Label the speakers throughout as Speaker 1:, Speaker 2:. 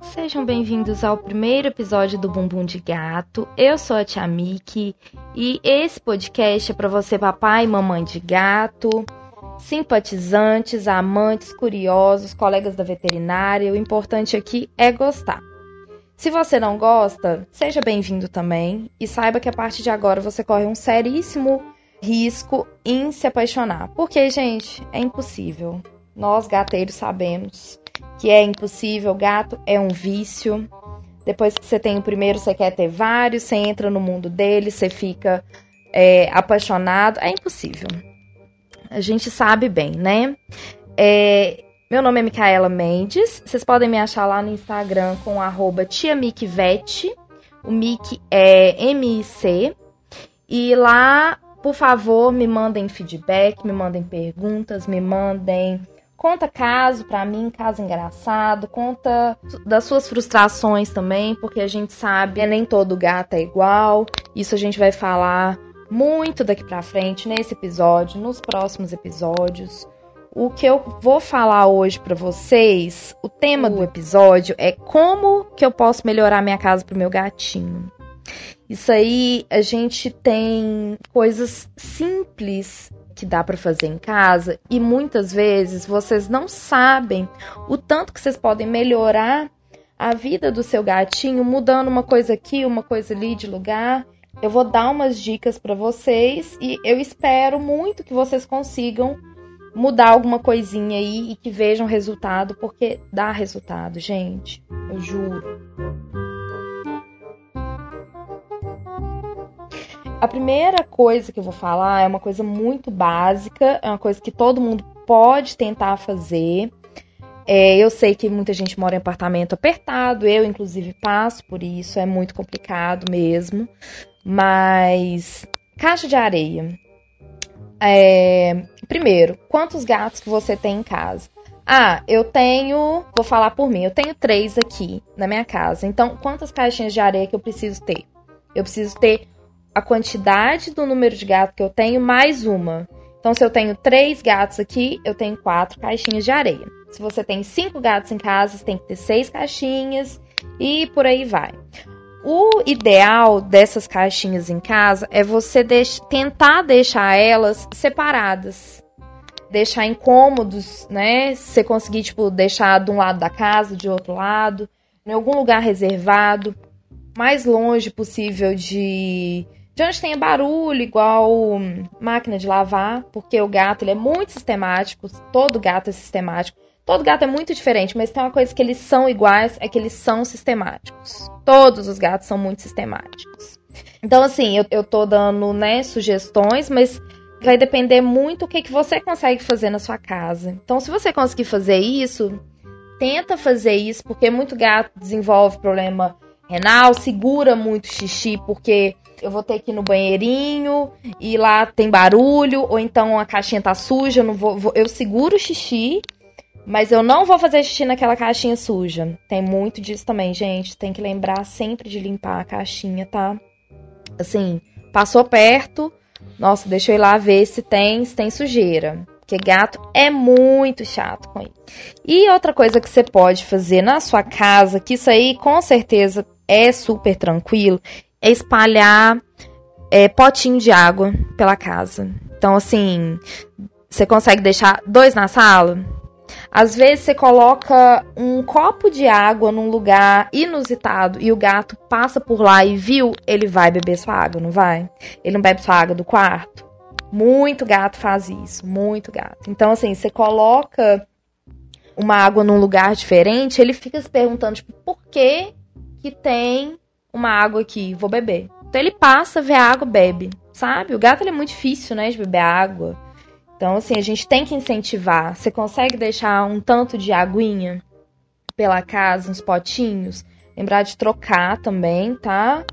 Speaker 1: Sejam bem-vindos ao primeiro episódio do Bumbum de Gato. Eu sou a Tia Miki e esse podcast é para você, papai e mamãe de gato, simpatizantes, amantes, curiosos, colegas da veterinária. O importante aqui é gostar. Se você não gosta, seja bem-vindo também e saiba que a partir de agora você corre um seríssimo risco em se apaixonar. Porque, gente, é impossível. Nós gateiros sabemos que é impossível, gato é um vício. Depois que você tem o primeiro, você quer ter vários, você entra no mundo dele, você fica é, apaixonado. É impossível. A gente sabe bem, né? É, meu nome é Micaela Mendes. Vocês podem me achar lá no Instagram com arroba tiamicvete. O Mic é M-I-C. E lá, por favor, me mandem feedback, me mandem perguntas, me mandem Conta caso para mim, caso engraçado, conta das suas frustrações também, porque a gente sabe, nem todo gato é igual. Isso a gente vai falar muito daqui para frente nesse episódio, nos próximos episódios. O que eu vou falar hoje para vocês, o tema do episódio é como que eu posso melhorar minha casa pro meu gatinho. Isso aí a gente tem coisas simples que dá para fazer em casa e muitas vezes vocês não sabem o tanto que vocês podem melhorar a vida do seu gatinho mudando uma coisa aqui, uma coisa ali de lugar. Eu vou dar umas dicas para vocês e eu espero muito que vocês consigam mudar alguma coisinha aí e que vejam resultado, porque dá resultado, gente. Eu juro. A primeira coisa que eu vou falar é uma coisa muito básica, é uma coisa que todo mundo pode tentar fazer. É, eu sei que muita gente mora em apartamento apertado, eu inclusive passo por isso, é muito complicado mesmo. Mas caixa de areia. É, primeiro, quantos gatos que você tem em casa? Ah, eu tenho, vou falar por mim, eu tenho três aqui na minha casa. Então, quantas caixinhas de areia que eu preciso ter? Eu preciso ter a quantidade do número de gatos que eu tenho mais uma. Então, se eu tenho três gatos aqui, eu tenho quatro caixinhas de areia. Se você tem cinco gatos em casa, você tem que ter seis caixinhas e por aí vai. O ideal dessas caixinhas em casa é você deix tentar deixar elas separadas. Deixar incômodos, né? Você conseguir, tipo, deixar de um lado da casa, de outro lado, em algum lugar reservado, mais longe possível de de onde tenha barulho, igual máquina de lavar, porque o gato ele é muito sistemático, todo gato é sistemático. Todo gato é muito diferente, mas tem uma coisa que eles são iguais, é que eles são sistemáticos. Todos os gatos são muito sistemáticos. Então, assim, eu, eu tô dando, né, sugestões, mas vai depender muito o que, que você consegue fazer na sua casa. Então, se você conseguir fazer isso, tenta fazer isso, porque muito gato desenvolve problema renal, segura muito xixi, porque eu vou ter que ir no banheirinho e lá tem barulho, ou então a caixinha tá suja, eu, não vou, vou, eu seguro o xixi, mas eu não vou fazer xixi naquela caixinha suja. Tem muito disso também, gente. Tem que lembrar sempre de limpar a caixinha, tá? Assim, passou perto, nossa, deixa eu ir lá ver se tem, se tem sujeira. Porque gato é muito chato com isso. E outra coisa que você pode fazer na sua casa, que isso aí com certeza é super tranquilo, é espalhar é, potinho de água pela casa. Então, assim, você consegue deixar dois na sala? Às vezes você coloca um copo de água num lugar inusitado e o gato passa por lá e viu, ele vai beber sua água, não vai? Ele não bebe sua água do quarto? Muito gato faz isso, muito gato. Então, assim, você coloca uma água num lugar diferente, ele fica se perguntando, tipo, por que que tem uma água aqui, vou beber. Então ele passa, vê a água, bebe, sabe? O gato é muito difícil, né, de beber água. Então, assim, a gente tem que incentivar. Você consegue deixar um tanto de aguinha pela casa, uns potinhos? Lembrar de trocar também, tá?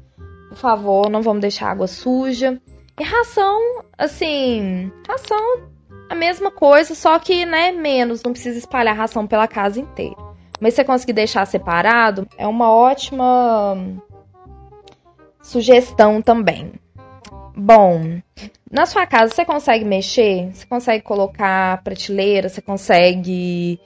Speaker 1: Por favor, não vamos deixar água suja. E ração, assim, ração, a mesma coisa, só que, né, menos. Não precisa espalhar ração pela casa inteira. Mas se você conseguir deixar separado, é uma ótima sugestão também. Bom, Na sua casa, você consegue mexer? Você consegue colocar prateleira? Você consegue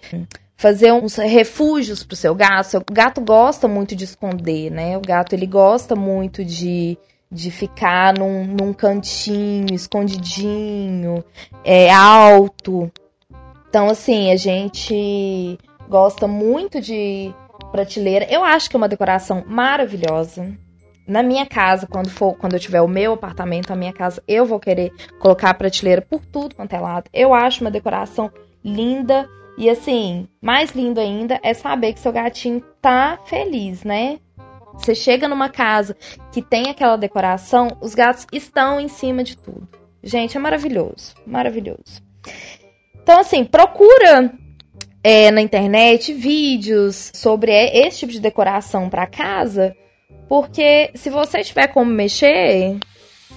Speaker 1: fazer uns refúgios pro seu gato? O gato gosta muito de esconder, né? O gato, ele gosta muito de de ficar num, num cantinho, escondidinho, é, alto. Então, assim, a gente gosta muito de prateleira. Eu acho que é uma decoração maravilhosa. Na minha casa, quando for, quando eu tiver o meu apartamento, a minha casa, eu vou querer colocar a prateleira por tudo quanto é lado. Eu acho uma decoração linda. E assim, mais lindo ainda é saber que seu gatinho tá feliz, né? Você chega numa casa que tem aquela decoração, os gatos estão em cima de tudo. Gente, é maravilhoso, maravilhoso. Então, assim, procura é, na internet vídeos sobre esse tipo de decoração para casa, porque se você tiver como mexer,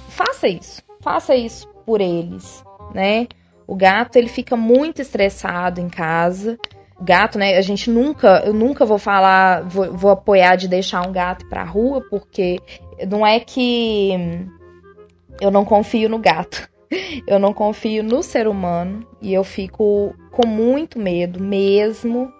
Speaker 1: faça isso, faça isso por eles, né? O gato ele fica muito estressado em casa gato, né? A gente nunca, eu nunca vou falar, vou, vou apoiar de deixar um gato pra rua, porque não é que eu não confio no gato. Eu não confio no ser humano e eu fico com muito medo mesmo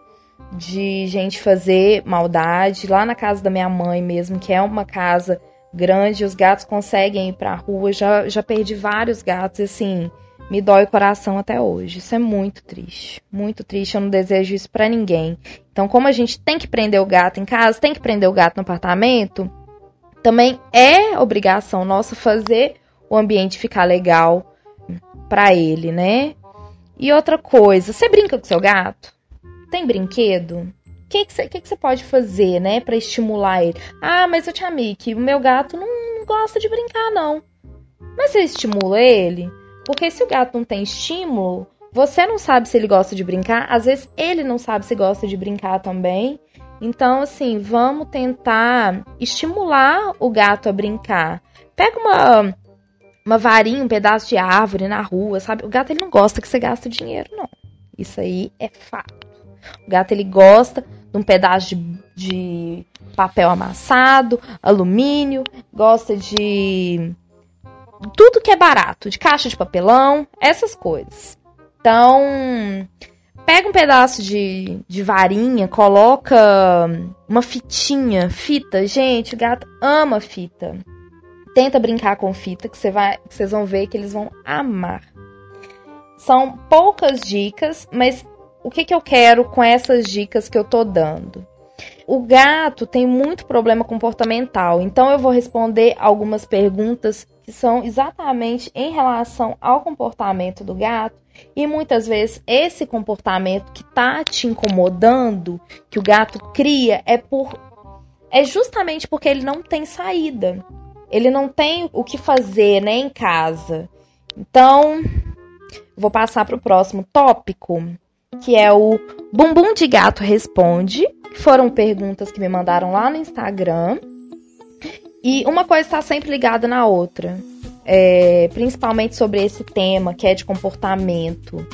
Speaker 1: de gente fazer maldade. Lá na casa da minha mãe mesmo, que é uma casa grande, os gatos conseguem ir pra rua. Já, já perdi vários gatos, assim me dói o coração até hoje. Isso é muito triste, muito triste. Eu não desejo isso para ninguém. Então, como a gente tem que prender o gato em casa, tem que prender o gato no apartamento, também é obrigação nossa fazer o ambiente ficar legal para ele, né? E outra coisa, você brinca com seu gato? Tem brinquedo? O que que você que que pode fazer, né, para estimular ele? Ah, mas eu te amei que o meu gato não, não gosta de brincar, não. Mas você estimula ele? Porque se o gato não tem estímulo, você não sabe se ele gosta de brincar, às vezes ele não sabe se gosta de brincar também. Então, assim, vamos tentar estimular o gato a brincar. Pega uma, uma varinha, um pedaço de árvore na rua, sabe? O gato ele não gosta que você gaste dinheiro, não. Isso aí é fato. O gato ele gosta de um pedaço de, de papel amassado, alumínio, gosta de tudo que é barato, de caixa de papelão, essas coisas. Então, pega um pedaço de, de varinha, coloca uma fitinha, fita. Gente, o gato ama fita. Tenta brincar com fita, que, você vai, vocês vão ver que eles vão amar. São poucas dicas, mas o que, que eu quero com essas dicas que eu tô dando? O gato tem muito problema comportamental, então eu vou responder algumas perguntas que são exatamente em relação ao comportamento do gato. E muitas vezes esse comportamento que tá te incomodando, que o gato cria, é por é justamente porque ele não tem saída. Ele não tem o que fazer, né, em casa. Então, vou passar para o próximo tópico, que é o Bumbum de Gato Responde. Foram perguntas que me mandaram lá no Instagram. E uma coisa está sempre ligada na outra, é, principalmente sobre esse tema que é de comportamento.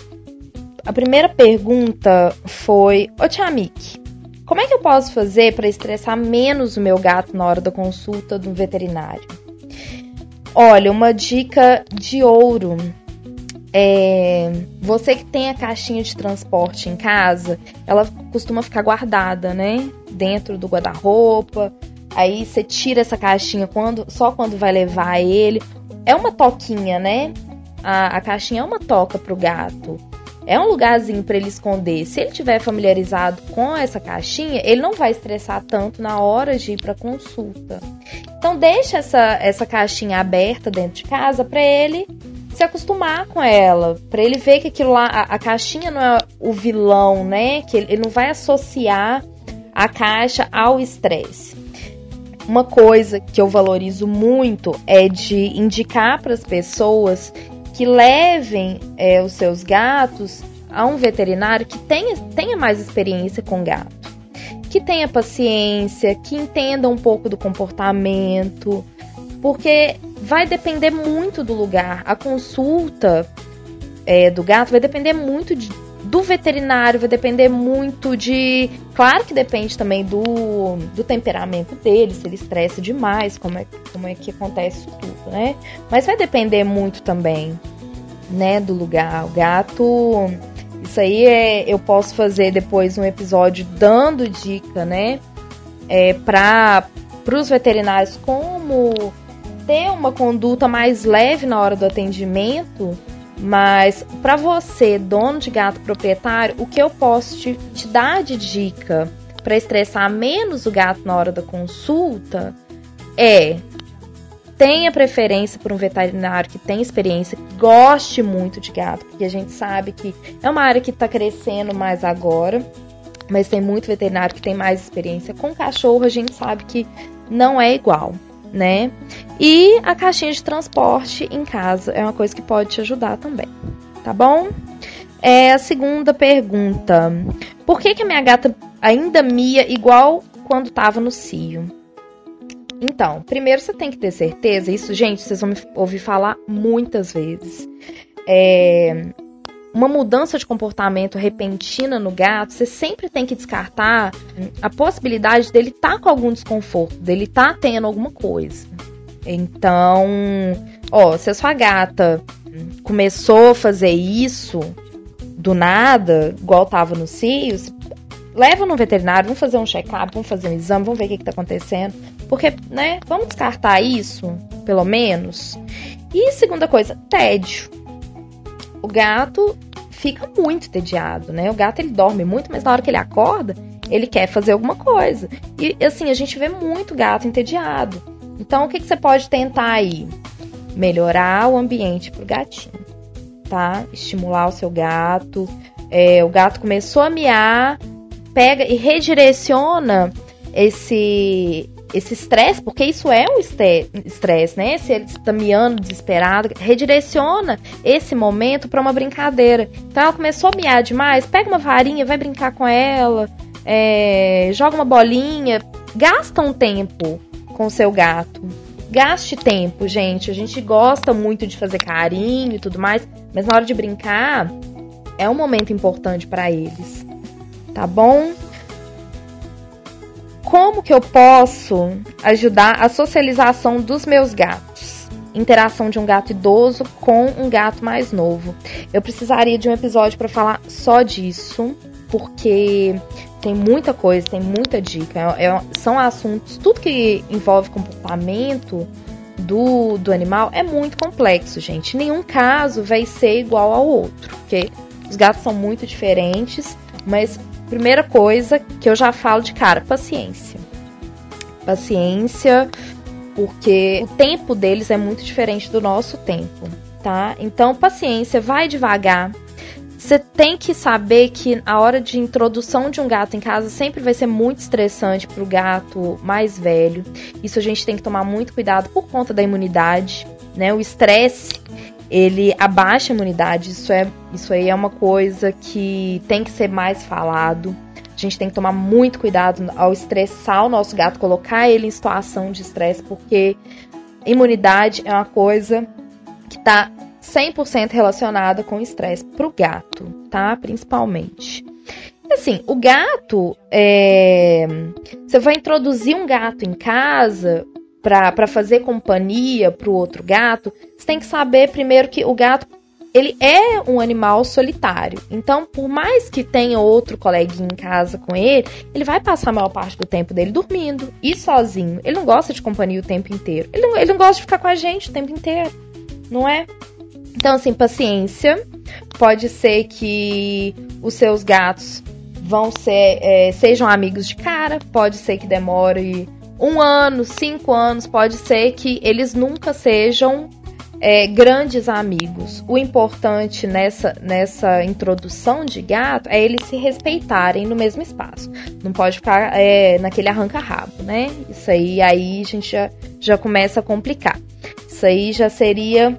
Speaker 1: A primeira pergunta foi: Ô Tiamik, como é que eu posso fazer para estressar menos o meu gato na hora da consulta do veterinário? Olha, uma dica de ouro. É, você que tem a caixinha de transporte em casa, ela costuma ficar guardada, né? Dentro do guarda-roupa, Aí você tira essa caixinha quando, só quando vai levar ele. É uma toquinha, né? A, a caixinha é uma toca pro gato. É um lugarzinho para ele esconder. Se ele tiver familiarizado com essa caixinha, ele não vai estressar tanto na hora de ir para consulta. Então deixa essa, essa caixinha aberta dentro de casa para ele se acostumar com ela, para ele ver que aquilo lá, a, a, caixinha não é o vilão, né? Que ele, ele não vai associar a caixa ao estresse. Uma coisa que eu valorizo muito é de indicar para as pessoas que levem é, os seus gatos a um veterinário que tenha, tenha mais experiência com gato, que tenha paciência, que entenda um pouco do comportamento, porque vai depender muito do lugar. A consulta é, do gato vai depender muito de, do veterinário, vai depender muito de. Claro que depende também do, do temperamento dele, se ele estressa demais, como é, como é que acontece tudo, né? Mas vai depender muito também, né, do lugar. O gato. Isso aí é, eu posso fazer depois um episódio dando dica, né? É, para os veterinários como ter uma conduta mais leve na hora do atendimento mas para você, dono de gato proprietário, o que eu posso te, te dar de dica para estressar menos o gato na hora da consulta é tenha preferência por um veterinário que tem experiência, que goste muito de gato, porque a gente sabe que é uma área que está crescendo mais agora, mas tem muito veterinário que tem mais experiência. Com cachorro, a gente sabe que não é igual né? E a caixinha de transporte em casa é uma coisa que pode te ajudar também, tá bom? É a segunda pergunta. Por que, que a minha gata ainda mia igual quando estava no cio? Então, primeiro você tem que ter certeza, isso, gente, vocês vão me ouvir falar muitas vezes. É, uma mudança de comportamento repentina no gato, você sempre tem que descartar a possibilidade dele estar tá com algum desconforto, dele estar tá tendo alguma coisa. Então, ó, se a sua gata começou a fazer isso do nada, igual tava no CIOS, leva no veterinário, vamos fazer um check-up, vamos fazer um exame, vamos ver o que, que tá acontecendo. Porque, né, vamos descartar isso, pelo menos. E segunda coisa, tédio. O gato, fica muito entediado, né? O gato ele dorme muito, mas na hora que ele acorda, ele quer fazer alguma coisa. E assim, a gente vê muito gato entediado. Então, o que, que você pode tentar aí? Melhorar o ambiente pro gatinho, tá? Estimular o seu gato. É, o gato começou a miar, pega e redireciona esse esse estresse, porque isso é um estresse, né? Se ele está miando desesperado, redireciona esse momento para uma brincadeira. Então ela começou a miar demais, pega uma varinha, vai brincar com ela, é, joga uma bolinha, gasta um tempo com o seu gato. Gaste tempo, gente. A gente gosta muito de fazer carinho e tudo mais, mas na hora de brincar é um momento importante para eles. Tá bom? Como que eu posso ajudar a socialização dos meus gatos? Interação de um gato idoso com um gato mais novo. Eu precisaria de um episódio para falar só disso, porque tem muita coisa, tem muita dica. É, é, são assuntos, tudo que envolve comportamento do, do animal é muito complexo, gente. Nenhum caso vai ser igual ao outro, porque os gatos são muito diferentes, mas Primeira coisa que eu já falo de cara, paciência. Paciência, porque o tempo deles é muito diferente do nosso tempo, tá? Então, paciência, vai devagar. Você tem que saber que a hora de introdução de um gato em casa sempre vai ser muito estressante para o gato mais velho. Isso a gente tem que tomar muito cuidado por conta da imunidade, né? O estresse ele abaixa a imunidade. Isso, é, isso aí é uma coisa que tem que ser mais falado. A gente tem que tomar muito cuidado ao estressar o nosso gato, colocar ele em situação de estresse, porque imunidade é uma coisa que está 100% relacionada com estresse para o gato, tá? Principalmente. Assim, o gato, é... você vai introduzir um gato em casa, para fazer companhia para o outro gato, você tem que saber primeiro que o gato ele é um animal solitário. Então, por mais que tenha outro coleguinha em casa com ele, ele vai passar a maior parte do tempo dele dormindo e sozinho. Ele não gosta de companhia o tempo inteiro. Ele não, ele não gosta de ficar com a gente o tempo inteiro, não é? Então, assim, paciência. Pode ser que os seus gatos vão ser é, sejam amigos de cara, pode ser que demore um ano, cinco anos, pode ser que eles nunca sejam é, grandes amigos. O importante nessa, nessa introdução de gato é eles se respeitarem no mesmo espaço. Não pode ficar é, naquele arranca-rabo, né? Isso aí, aí a gente já, já começa a complicar. Isso aí já seria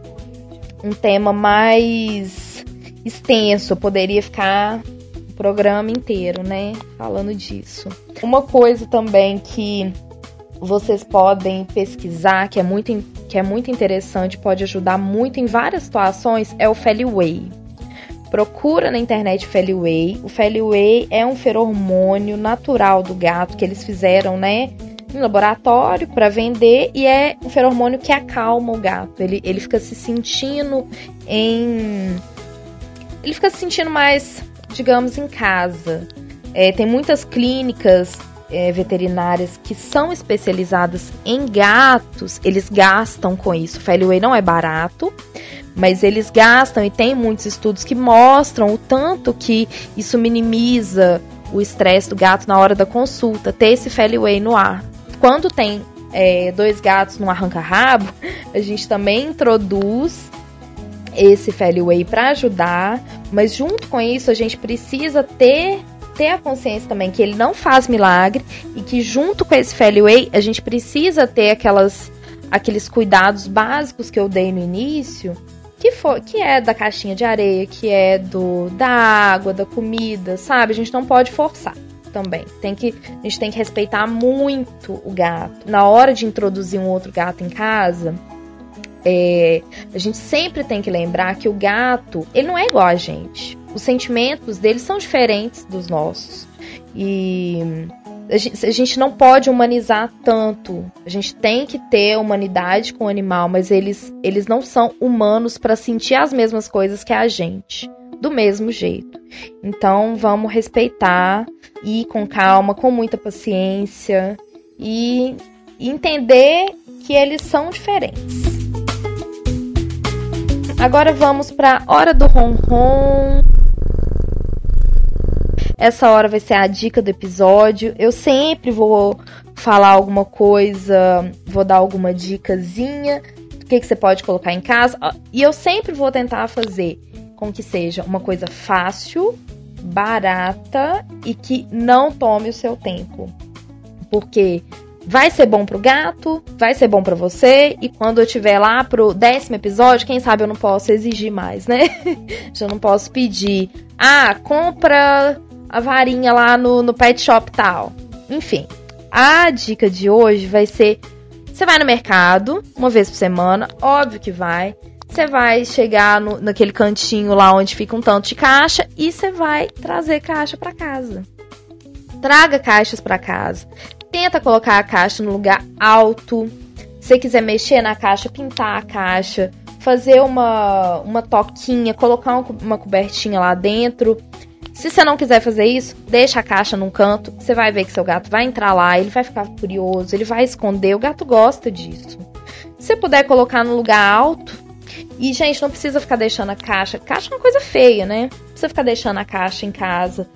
Speaker 1: um tema mais extenso, poderia ficar o programa inteiro, né? Falando disso. Uma coisa também que vocês podem pesquisar, que é muito, que é muito interessante, pode ajudar muito em várias situações, é o Feliway. Procura na internet Feliway. O Feliway é um feromônio natural do gato que eles fizeram, né? Em laboratório para vender e é um feromônio que acalma o gato. Ele, ele fica se sentindo em. Ele fica se sentindo mais, digamos, em casa. É, tem muitas clínicas é, veterinárias que são especializadas em gatos, eles gastam com isso. O Feliway não é barato, mas eles gastam e tem muitos estudos que mostram o tanto que isso minimiza o estresse do gato na hora da consulta, ter esse Feliway no ar. Quando tem é, dois gatos no arranca-rabo, a gente também introduz esse Feliway para ajudar, mas junto com isso a gente precisa ter ter a consciência também que ele não faz milagre e que junto com esse Feliway a gente precisa ter aquelas aqueles cuidados básicos que eu dei no início, que for, que é da caixinha de areia, que é do da água, da comida, sabe? A gente não pode forçar também. Tem que a gente tem que respeitar muito o gato. Na hora de introduzir um outro gato em casa, é, a gente sempre tem que lembrar que o gato, ele não é igual a gente os sentimentos deles são diferentes dos nossos. E a gente, a gente, não pode humanizar tanto. A gente tem que ter humanidade com o animal, mas eles, eles não são humanos para sentir as mesmas coisas que a gente. Do mesmo jeito. Então vamos respeitar, ir com calma, com muita paciência e entender que eles são diferentes. Agora vamos para hora do ronron. Essa hora vai ser a dica do episódio. Eu sempre vou falar alguma coisa, vou dar alguma dicasinha do que, que você pode colocar em casa. E eu sempre vou tentar fazer com que seja uma coisa fácil, barata e que não tome o seu tempo. Porque vai ser bom pro gato, vai ser bom para você, e quando eu tiver lá pro décimo episódio, quem sabe eu não posso exigir mais, né? Já não posso pedir, ah, compra a varinha lá no, no pet shop tal. Enfim, a dica de hoje vai ser: você vai no mercado uma vez por semana, óbvio que vai. Você vai chegar no, naquele cantinho lá onde fica um tanto de caixa e você vai trazer caixa para casa. Traga caixas para casa. Tenta colocar a caixa no lugar alto. Se quiser mexer na caixa, pintar a caixa, fazer uma, uma toquinha, colocar uma cobertinha lá dentro. Se você não quiser fazer isso, deixa a caixa num canto. Você vai ver que seu gato vai entrar lá, ele vai ficar curioso, ele vai esconder. O gato gosta disso. Se você puder colocar no lugar alto. E, gente, não precisa ficar deixando a caixa. Caixa é uma coisa feia, né? Não precisa ficar deixando a caixa em casa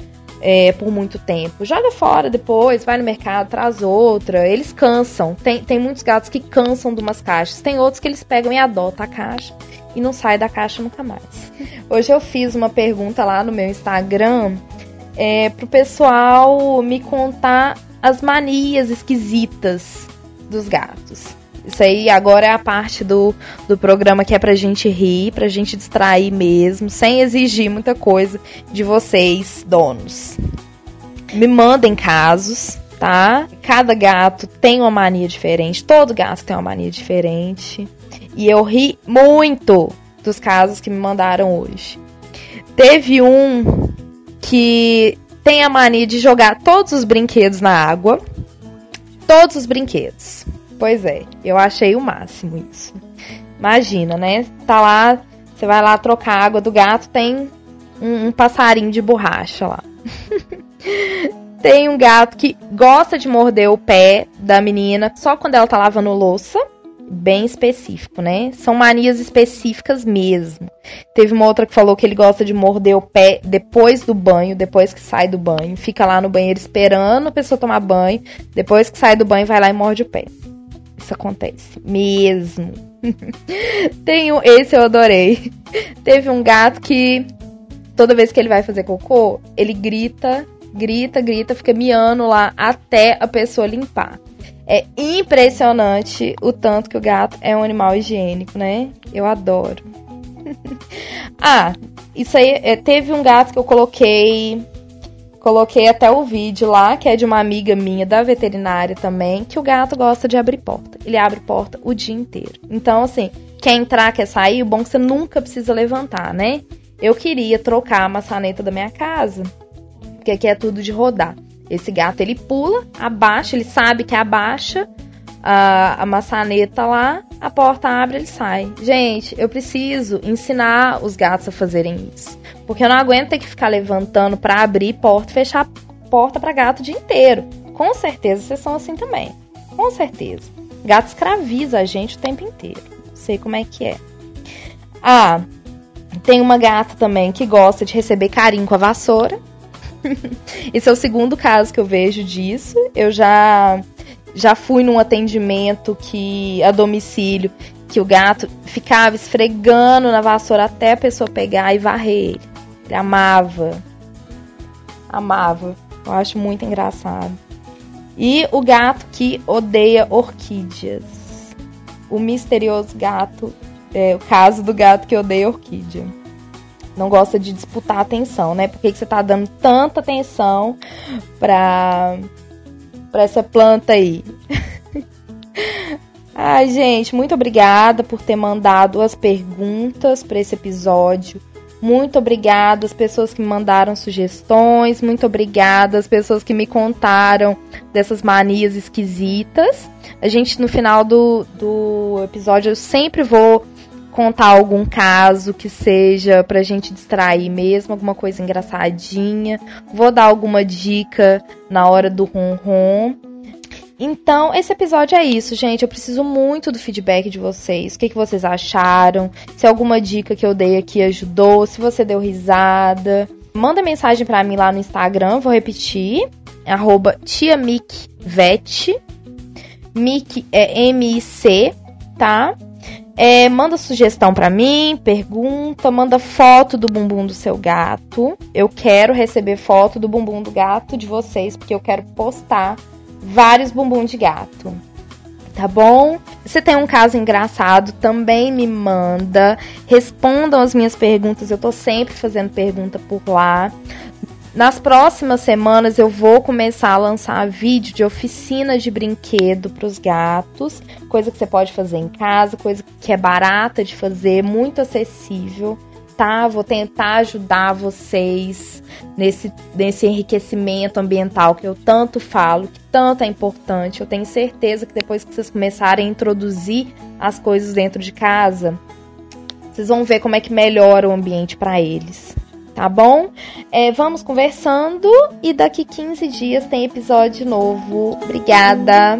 Speaker 1: é, por muito tempo. Joga fora depois, vai no mercado, traz outra. Eles cansam. Tem, tem muitos gatos que cansam de umas caixas. Tem outros que eles pegam e adotam a caixa e não sai da caixa nunca mais. Hoje eu fiz uma pergunta lá no meu Instagram é, pro pessoal me contar as manias esquisitas dos gatos. Isso aí agora é a parte do, do programa que é pra gente rir, pra gente distrair mesmo, sem exigir muita coisa de vocês, donos. Me mandem casos, tá? Cada gato tem uma mania diferente, todo gato tem uma mania diferente. E eu ri muito dos casos que me mandaram hoje. Teve um que tem a mania de jogar todos os brinquedos na água. Todos os brinquedos. Pois é, eu achei o máximo isso. Imagina, né? Tá lá, você vai lá trocar a água do gato, tem um, um passarinho de borracha lá. tem um gato que gosta de morder o pé da menina só quando ela tá lavando louça bem específico, né? São manias específicas mesmo. Teve uma outra que falou que ele gosta de morder o pé depois do banho, depois que sai do banho. Fica lá no banheiro esperando a pessoa tomar banho. Depois que sai do banho, vai lá e morde o pé. Isso acontece mesmo. Tem um, esse eu adorei. Teve um gato que toda vez que ele vai fazer cocô, ele grita, grita, grita, fica miando lá até a pessoa limpar. É impressionante o tanto que o gato é um animal higiênico, né? Eu adoro. ah, isso aí, é, teve um gato que eu coloquei. Coloquei até o vídeo lá, que é de uma amiga minha da veterinária também, que o gato gosta de abrir porta. Ele abre porta o dia inteiro. Então, assim, quer entrar, quer sair, o bom é que você nunca precisa levantar, né? eu queria trocar a maçaneta da minha casa, porque aqui é tudo de rodar. Esse gato ele pula, abaixa, ele sabe que abaixa a, a maçaneta lá, a porta abre, ele sai. Gente, eu preciso ensinar os gatos a fazerem isso, porque eu não aguento ter que ficar levantando para abrir porta, fechar porta para gato o dia inteiro. Com certeza vocês são assim também. Com certeza. Gato escraviza a gente o tempo inteiro. Sei como é que é. Ah, tem uma gata também que gosta de receber carinho com a vassoura. Esse é o segundo caso que eu vejo disso. Eu já já fui num atendimento que a domicílio que o gato ficava esfregando na vassoura até a pessoa pegar e varrer ele. Ele amava. Amava. Eu acho muito engraçado. E o gato que odeia orquídeas. O misterioso gato. É o caso do gato que odeia orquídea. Não gosta de disputar atenção, né? Por que, que você tá dando tanta atenção pra, pra essa planta aí? Ai, gente, muito obrigada por ter mandado as perguntas para esse episódio. Muito obrigada às pessoas que me mandaram sugestões. Muito obrigada às pessoas que me contaram dessas manias esquisitas. A gente, no final do, do episódio, eu sempre vou contar algum caso que seja pra gente distrair mesmo, alguma coisa engraçadinha. Vou dar alguma dica na hora do ronron. Então, esse episódio é isso, gente. Eu preciso muito do feedback de vocês. O que, que vocês acharam? Se alguma dica que eu dei aqui ajudou, se você deu risada. Manda mensagem para mim lá no Instagram, vou repetir. Arroba tiamicvet. Mic é M-I-C, tá? É, manda sugestão para mim, pergunta, manda foto do bumbum do seu gato. Eu quero receber foto do bumbum do gato de vocês, porque eu quero postar vários bumbum de gato. Tá bom? Se tem um caso engraçado, também me manda. Respondam as minhas perguntas. Eu tô sempre fazendo pergunta por lá. Nas próximas semanas eu vou começar a lançar vídeo de oficinas de brinquedo para os gatos, coisa que você pode fazer em casa, coisa que é barata de fazer, muito acessível tá? Vou tentar ajudar vocês nesse, nesse enriquecimento ambiental que eu tanto falo, que tanto é importante. Eu tenho certeza que depois que vocês começarem a introduzir as coisas dentro de casa, vocês vão ver como é que melhora o ambiente para eles. Tá bom? É, vamos conversando e daqui 15 dias tem episódio novo. Obrigada!